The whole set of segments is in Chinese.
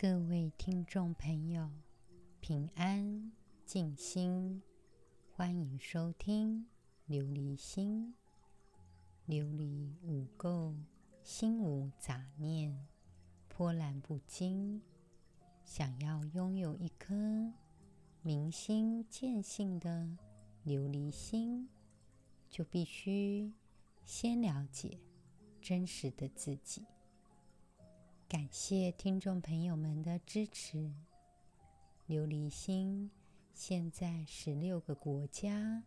各位听众朋友，平安静心，欢迎收听琉璃心。琉璃无垢，心无杂念，波澜不惊。想要拥有一颗明心见性的琉璃心，就必须先了解真实的自己。感谢听众朋友们的支持。琉璃心现在十六个国家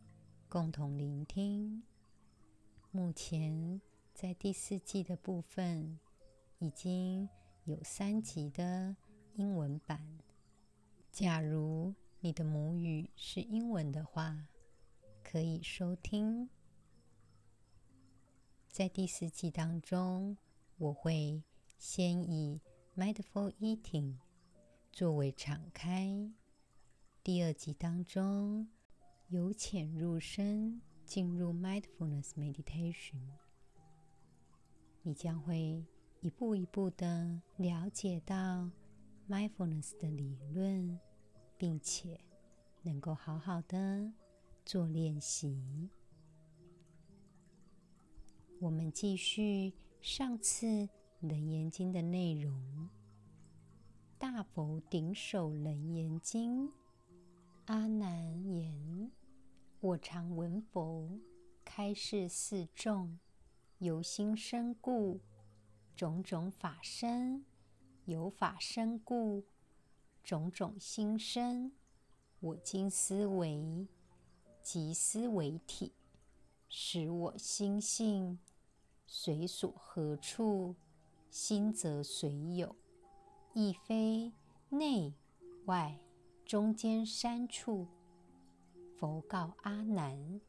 共同聆听，目前在第四季的部分已经有三集的英文版。假如你的母语是英文的话，可以收听。在第四季当中，我会先以 Mindful Eating 作为敞开。第二集当中，由浅入深进入 Mindfulness Meditation，你将会一步一步的了解到。Mindfulness 的理论，并且能够好好的做练习。我们继续上次《楞严经》的内容，《大佛顶首楞严经》。阿难言：“我常闻佛。开示四众，由心生故，种种法生。”由法生故，种种心生。我今思维，即思维体，使我心性。随所何处，心则随有，亦非内外中间三处。佛告阿难：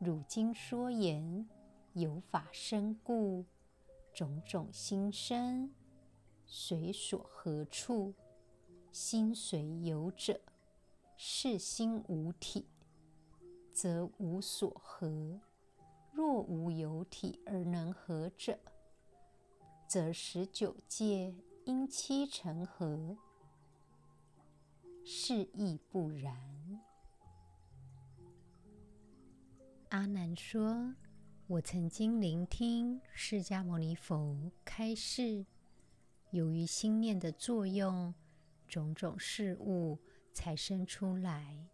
汝今说言，有法生故，种种心生。随所何处，心随有者，是心无体，则无所合。若无有体而能合者，则十九界因七成合。是亦不然。阿难说：“我曾经聆听释迦牟尼佛开示。”由于心念的作用，种种事物才生出来；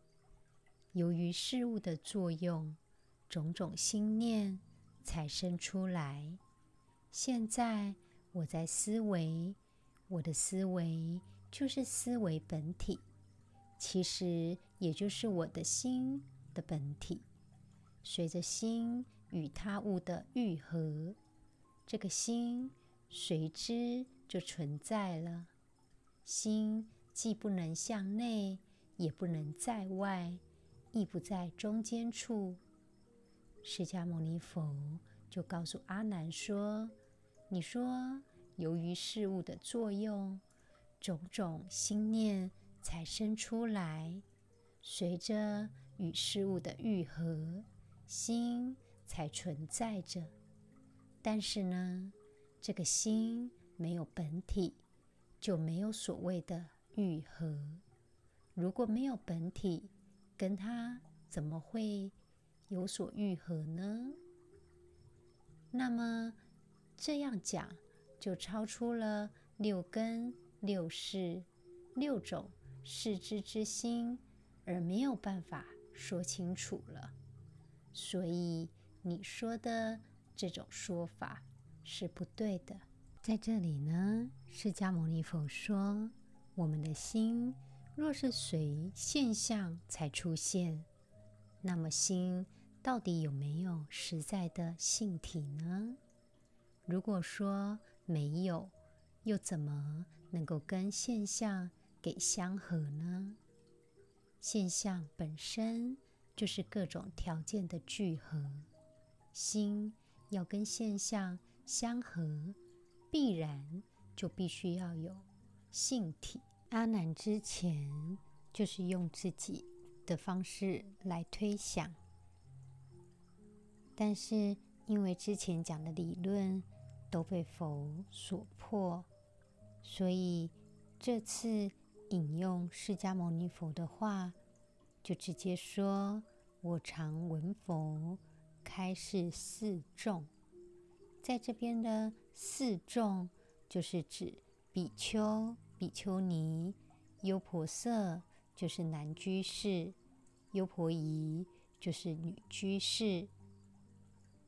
由于事物的作用，种种心念才生出来。现在我在思维，我的思维就是思维本体，其实也就是我的心的本体。随着心与他物的愈合，这个心随之。就存在了。心既不能向内，也不能在外，亦不在中间处。释迦牟尼佛就告诉阿难说：“你说，由于事物的作用，种种心念才生出来，随着与事物的愈合，心才存在着。但是呢，这个心。”没有本体，就没有所谓的愈合。如果没有本体，跟它怎么会有所愈合呢？那么这样讲，就超出了六根、六识、六种识知之心，而没有办法说清楚了。所以你说的这种说法是不对的。在这里呢，释迦牟尼佛说：我们的心若是随现象才出现，那么心到底有没有实在的性体呢？如果说没有，又怎么能够跟现象给相合呢？现象本身就是各种条件的聚合，心要跟现象相合。必然就必须要有性体。阿难之前就是用自己的方式来推想，但是因为之前讲的理论都被佛所破，所以这次引用释迦牟尼佛的话，就直接说：“我常闻佛开示四众。”在这边的四众，就是指比丘、比丘尼、优婆塞，就是男居士；优婆夷，就是女居士。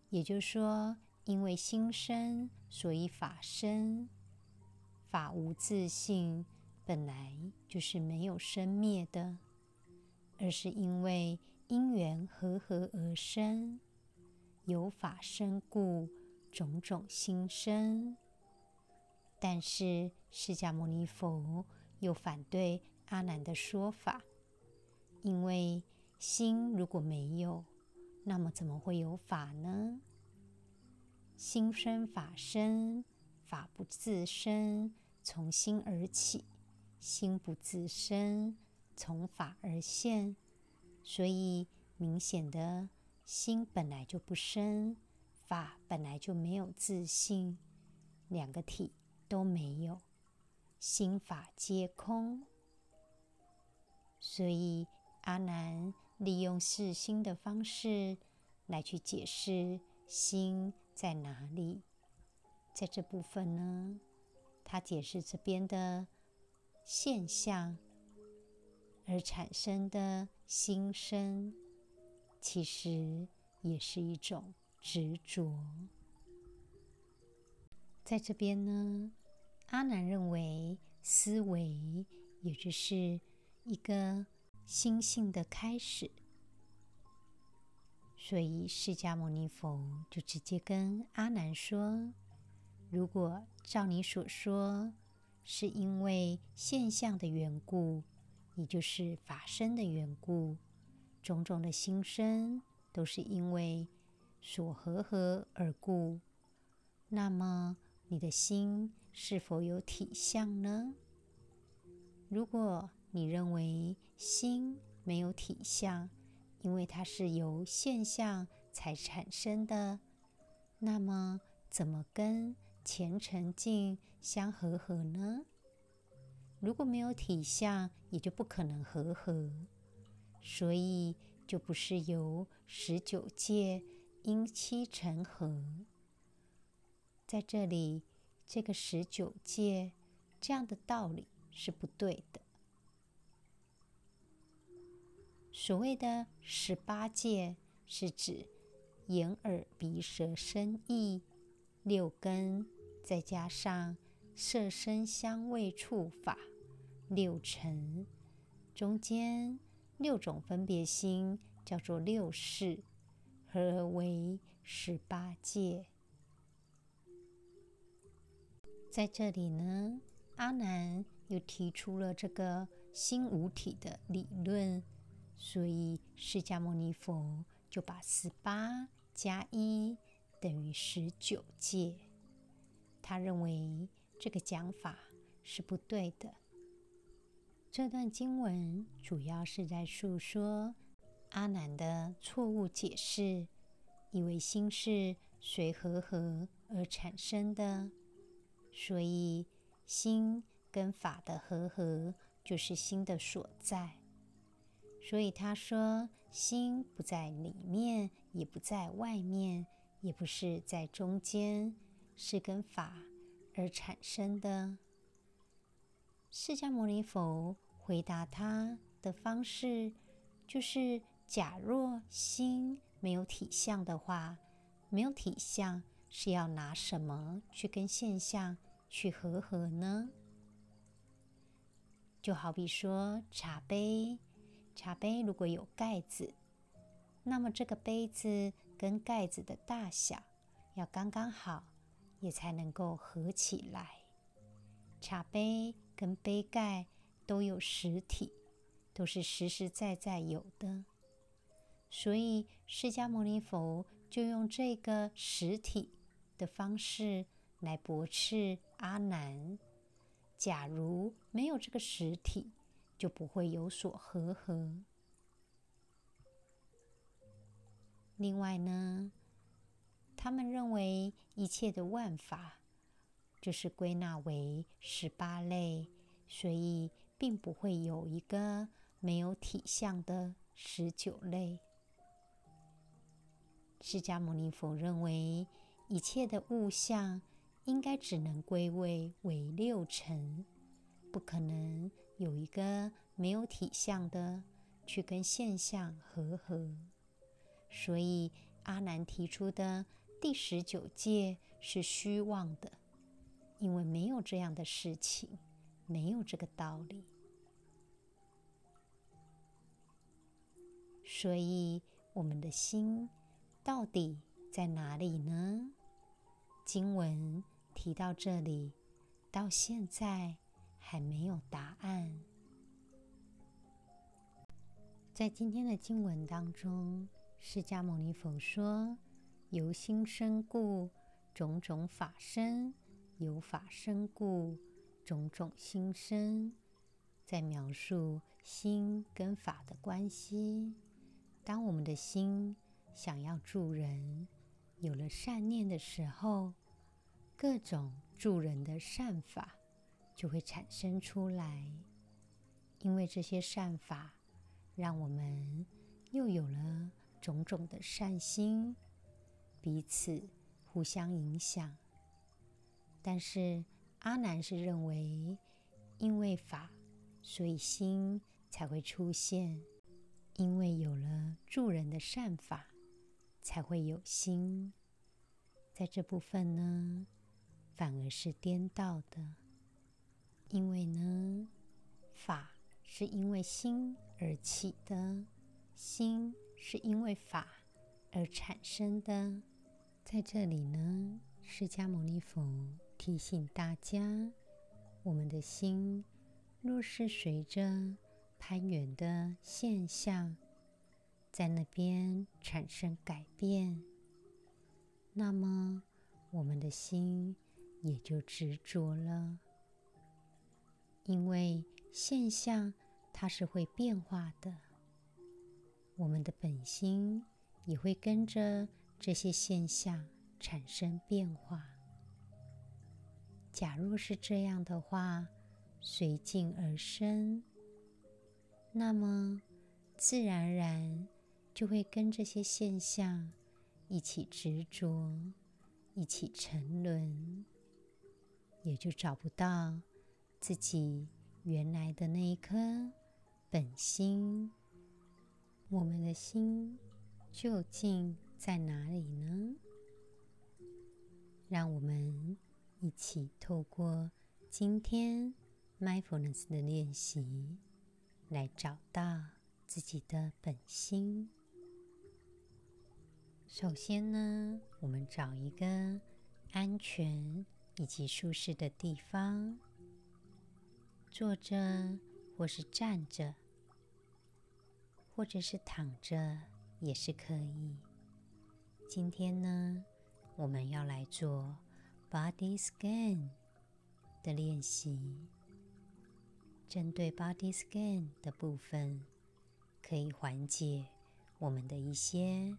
也就是说，因为心生，所以法生。法无自性，本来就是没有生灭的，而是因为因缘和合而生，有法生故。种种心生，但是释迦牟尼佛又反对阿难的说法，因为心如果没有，那么怎么会有法呢？心生法生，法不自生，从心而起；心不自生，从法而现。所以明显的心本来就不生。法本来就没有自性，两个体都没有，心法皆空。所以阿难利用释心的方式来去解释心在哪里。在这部分呢，他解释这边的现象而产生的心生，其实也是一种。执着，在这边呢，阿难认为思维也就是一个心性的开始，所以释迦牟尼佛就直接跟阿难说：“如果照你所说，是因为现象的缘故，也就是法身的缘故，种种的心生都是因为。”所和合而故，那么你的心是否有体相呢？如果你认为心没有体相，因为它是由现象才产生的，那么怎么跟虔诚境相和合呢？如果没有体相，也就不可能和合，所以就不是由十九界。因七成合，在这里，这个十九界这样的道理是不对的。所谓的十八界，是指眼、耳、鼻、舌、身、意六根，再加上色、声、香味、触、法六尘，中间六种分别心叫做六识。合为十八界。在这里呢，阿难又提出了这个心无体的理论，所以释迦牟尼佛就把十八加一等于十九界。他认为这个讲法是不对的。这段经文主要是在诉说。阿难的错误解释，以为心是随和合而产生的，所以心跟法的和合就是心的所在。所以他说，心不在里面，也不在外面，也不是在中间，是跟法而产生的。释迦牟尼佛回答他的方式就是。假若心没有体相的话，没有体相是要拿什么去跟现象去和合呢？就好比说茶杯，茶杯如果有盖子，那么这个杯子跟盖子的大小要刚刚好，也才能够合起来。茶杯跟杯盖都有实体，都是实实在在有的。所以，释迦牟尼佛就用这个实体的方式来驳斥阿难。假如没有这个实体，就不会有所和合。另外呢，他们认为一切的万法就是归纳为十八类，所以并不会有一个没有体相的十九类。释迦牟尼佛认为，一切的物象应该只能归位为六尘，不可能有一个没有体相的去跟现象和合。所以阿难提出的第十九戒是虚妄的，因为没有这样的事情，没有这个道理。所以我们的心。到底在哪里呢？经文提到这里，到现在还没有答案。在今天的经文当中，释迦牟尼佛说：“由心生故，种种法生；由法生故，种种心生。”在描述心跟法的关系。当我们的心想要助人，有了善念的时候，各种助人的善法就会产生出来。因为这些善法，让我们又有了种种的善心，彼此互相影响。但是阿难是认为，因为法，所以心才会出现。因为有了助人的善法。才会有心，在这部分呢，反而是颠倒的。因为呢，法是因为心而起的，心是因为法而产生的。在这里呢，释迦牟尼佛提醒大家：我们的心若是随着攀缘的现象，在那边产生改变，那么我们的心也就执着了。因为现象它是会变化的，我们的本心也会跟着这些现象产生变化。假若是这样的话，随境而生，那么自然而然。就会跟这些现象一起执着，一起沉沦，也就找不到自己原来的那一颗本心。我们的心究竟在哪里呢？让我们一起透过今天 mindfulness 的练习，来找到自己的本心。首先呢，我们找一个安全以及舒适的地方，坐着或是站着，或者是躺着也是可以。今天呢，我们要来做 body scan 的练习。针对 body scan 的部分，可以缓解我们的一些。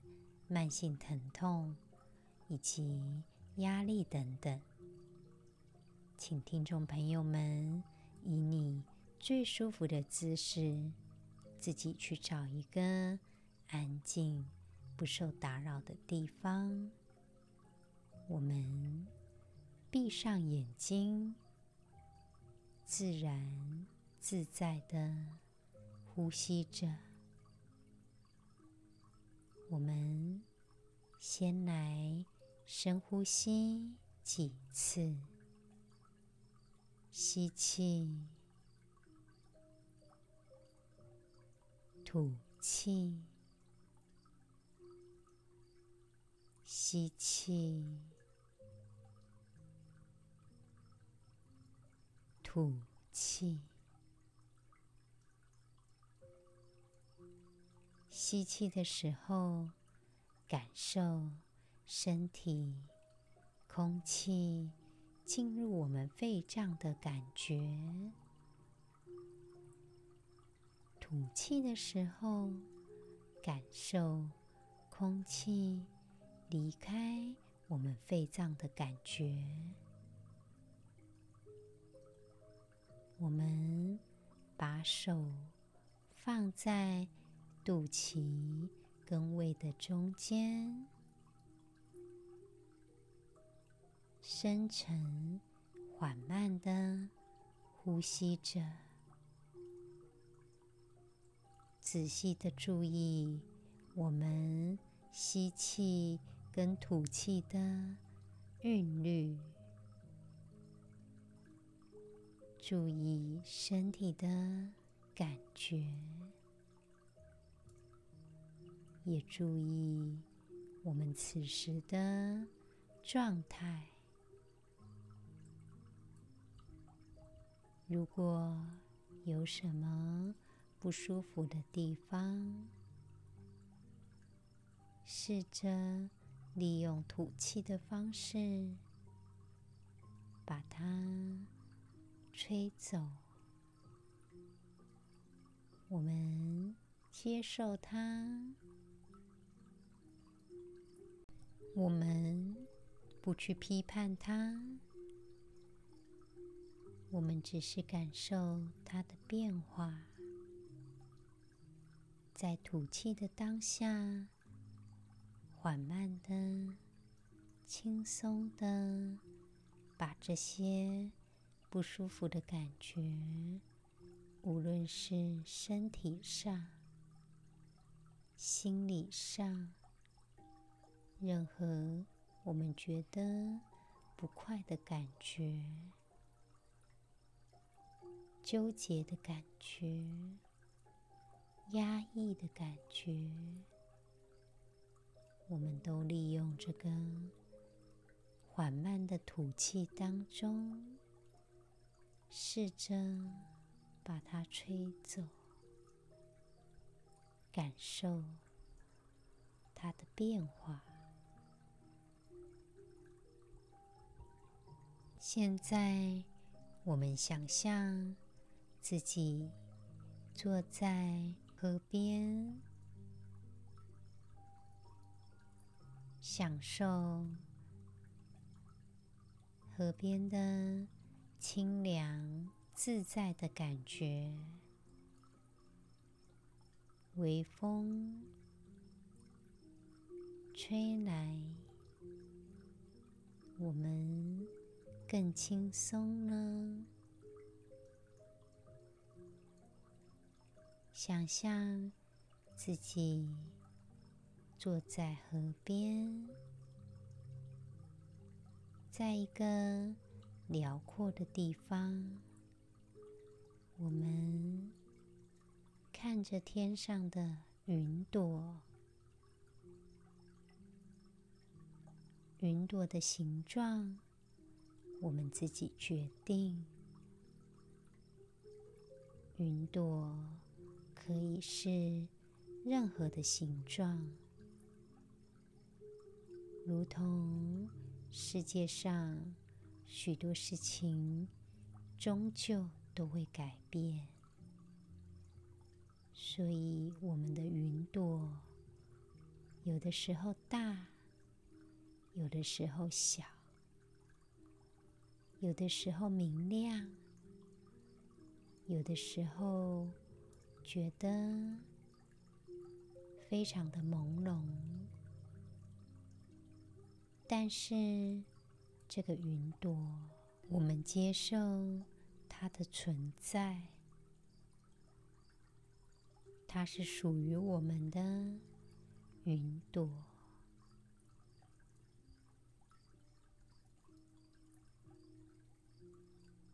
慢性疼痛以及压力等等，请听众朋友们以你最舒服的姿势，自己去找一个安静、不受打扰的地方。我们闭上眼睛，自然自在的呼吸着。我们先来深呼吸几次，吸气，吐气，吸气，吐气。吸气的时候，感受身体空气进入我们肺脏的感觉；吐气的时候，感受空气离开我们肺脏的感觉。我们把手放在肚脐跟胃的中间，深沉缓慢的呼吸着，仔细的注意我们吸气跟吐气的韵律。注意身体的感觉，也注意我们此时的状态。如果有什么不舒服的地方，试着利用吐气的方式把它。吹走，我们接受它，我们不去批判它，我们只是感受它的变化，在吐气的当下，缓慢的、轻松的把这些。不舒服的感觉，无论是身体上、心理上，任何我们觉得不快的感觉、纠结的感觉、压抑的感觉，我们都利用这个缓慢的吐气当中。试着把它吹走，感受它的变化。现在，我们想象自己坐在河边，享受河边的。清凉自在的感觉，微风吹来，我们更轻松了。想象自己坐在河边，在一个。辽阔的地方，我们看着天上的云朵，云朵的形状，我们自己决定。云朵可以是任何的形状，如同世界上。许多事情终究都会改变，所以我们的云朵有的时候大，有的时候小，有的时候明亮，有的时候觉得非常的朦胧，但是。这个云朵，我们接受它的存在，它是属于我们的云朵。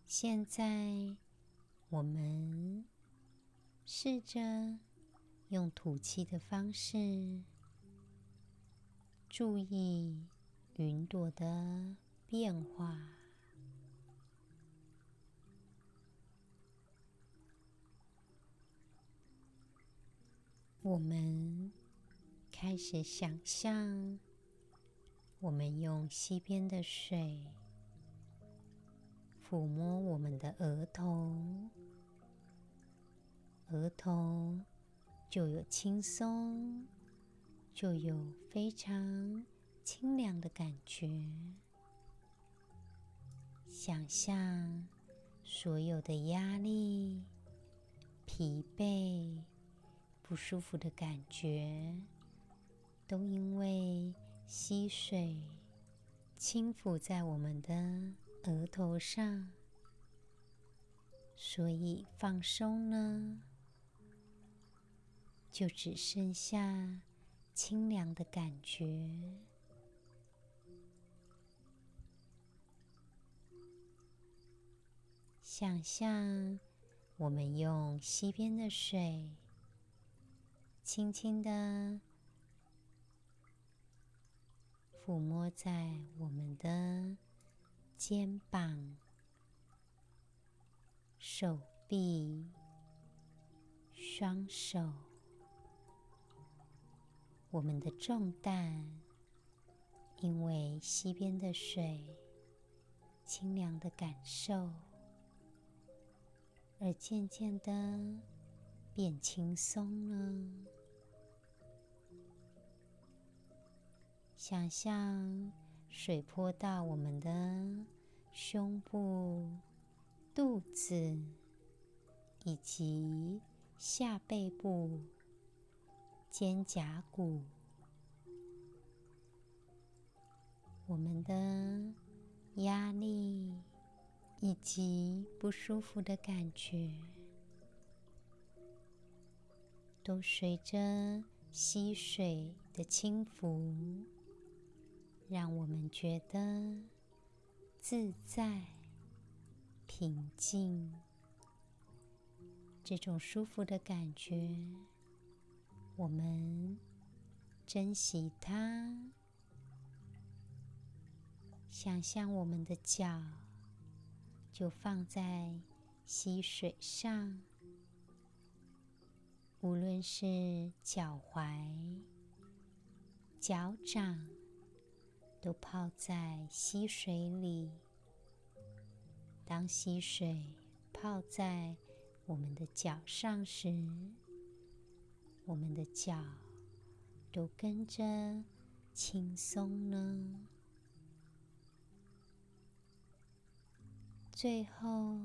现在，我们试着用吐气的方式，注意云朵的。变化。我们开始想象，我们用溪边的水抚摸我们的额头，额头就有轻松，就有非常清凉的感觉。想象所有的压力、疲惫、不舒服的感觉，都因为溪水轻抚在我们的额头上，所以放松了，就只剩下清凉的感觉。想象我们用溪边的水，轻轻的抚摸在我们的肩膀、手臂、双手，我们的重担，因为溪边的水清凉的感受。而渐渐的变轻松了。想象水泼到我们的胸部、肚子以及下背部、肩胛骨，我们的压力。以及不舒服的感觉，都随着溪水的轻浮，让我们觉得自在、平静。这种舒服的感觉，我们珍惜它。想象我们的脚。就放在溪水上，无论是脚踝、脚掌，都泡在溪水里。当溪水泡在我们的脚上时，我们的脚都跟着轻松了。最后，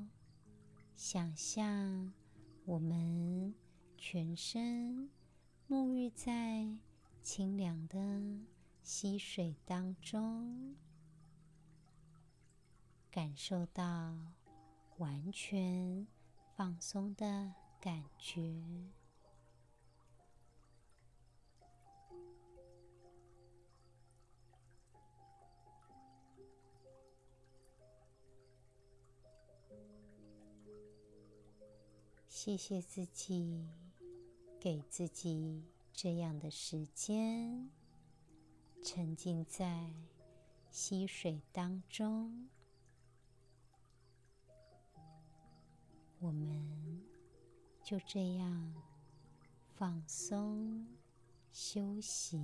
想象我们全身沐浴在清凉的溪水当中，感受到完全放松的感觉。谢谢自己，给自己这样的时间，沉浸在溪水当中。我们就这样放松休息。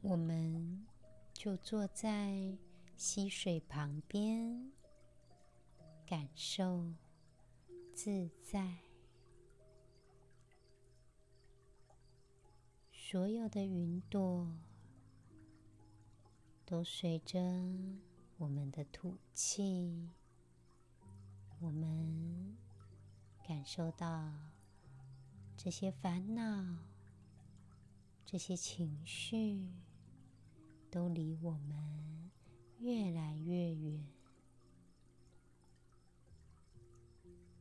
我们就坐在溪水旁边。感受自在，所有的云朵都随着我们的吐气，我们感受到这些烦恼、这些情绪都离我们越来越远。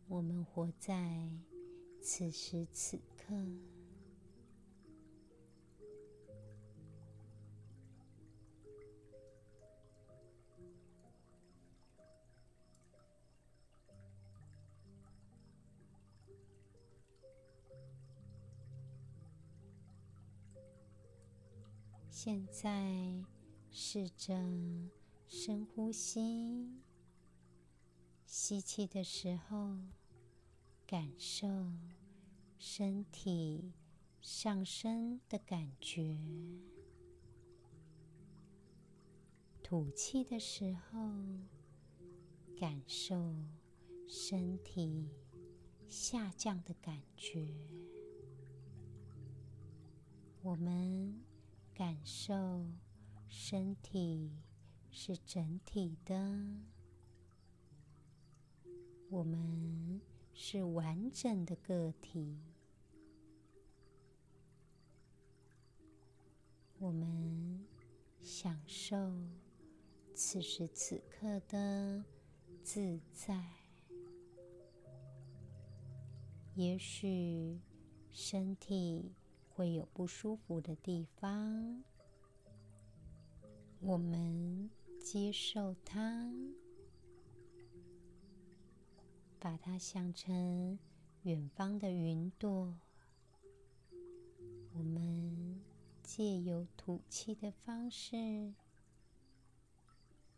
我们活在此时此刻。现在试着深呼吸。吸气的时候，感受身体上升的感觉；吐气的时候，感受身体下降的感觉。我们感受身体是整体的，我们是完整的个体。我们享受此时此刻的自在。也许身体会有不舒服的地方，我们接受它，把它想成远方的云朵。我们。借由吐气的方式，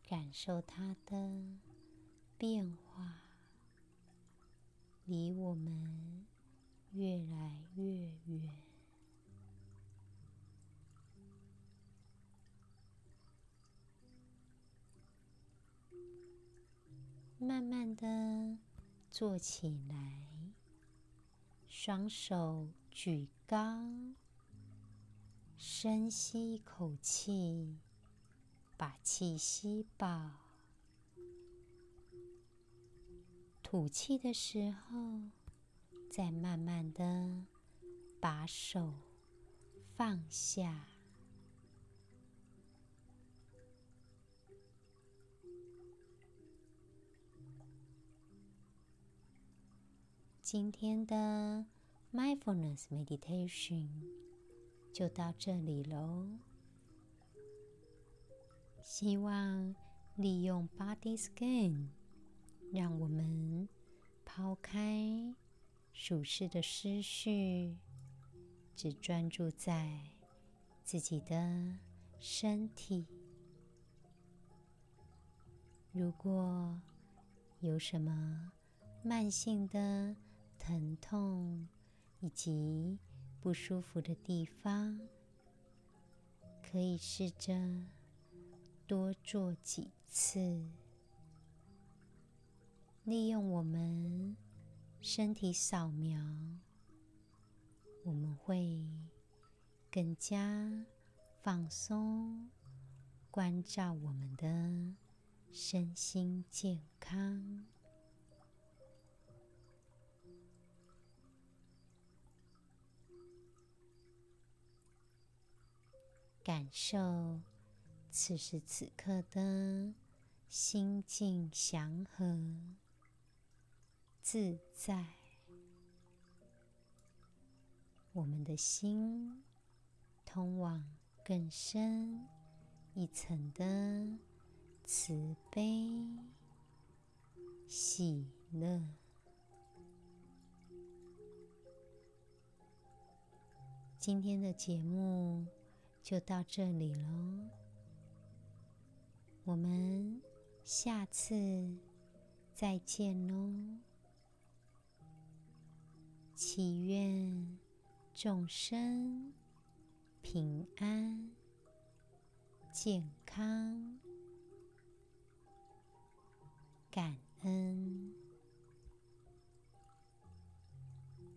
感受它的变化，离我们越来越远。慢慢的坐起来，双手举高。深吸一口气，把气吸饱。吐气的时候，再慢慢的把手放下。今天的 Mindfulness Meditation。就到这里喽。希望利用 Body Scan，让我们抛开俗世的思绪，只专注在自己的身体。如果有什么慢性的疼痛以及不舒服的地方，可以试着多做几次，利用我们身体扫描，我们会更加放松，关照我们的身心健康。感受此时此刻的心境祥和、自在。我们的心通往更深一层的慈悲、喜乐。今天的节目。就到这里喽，我们下次再见喽。祈愿众生平安、健康、感恩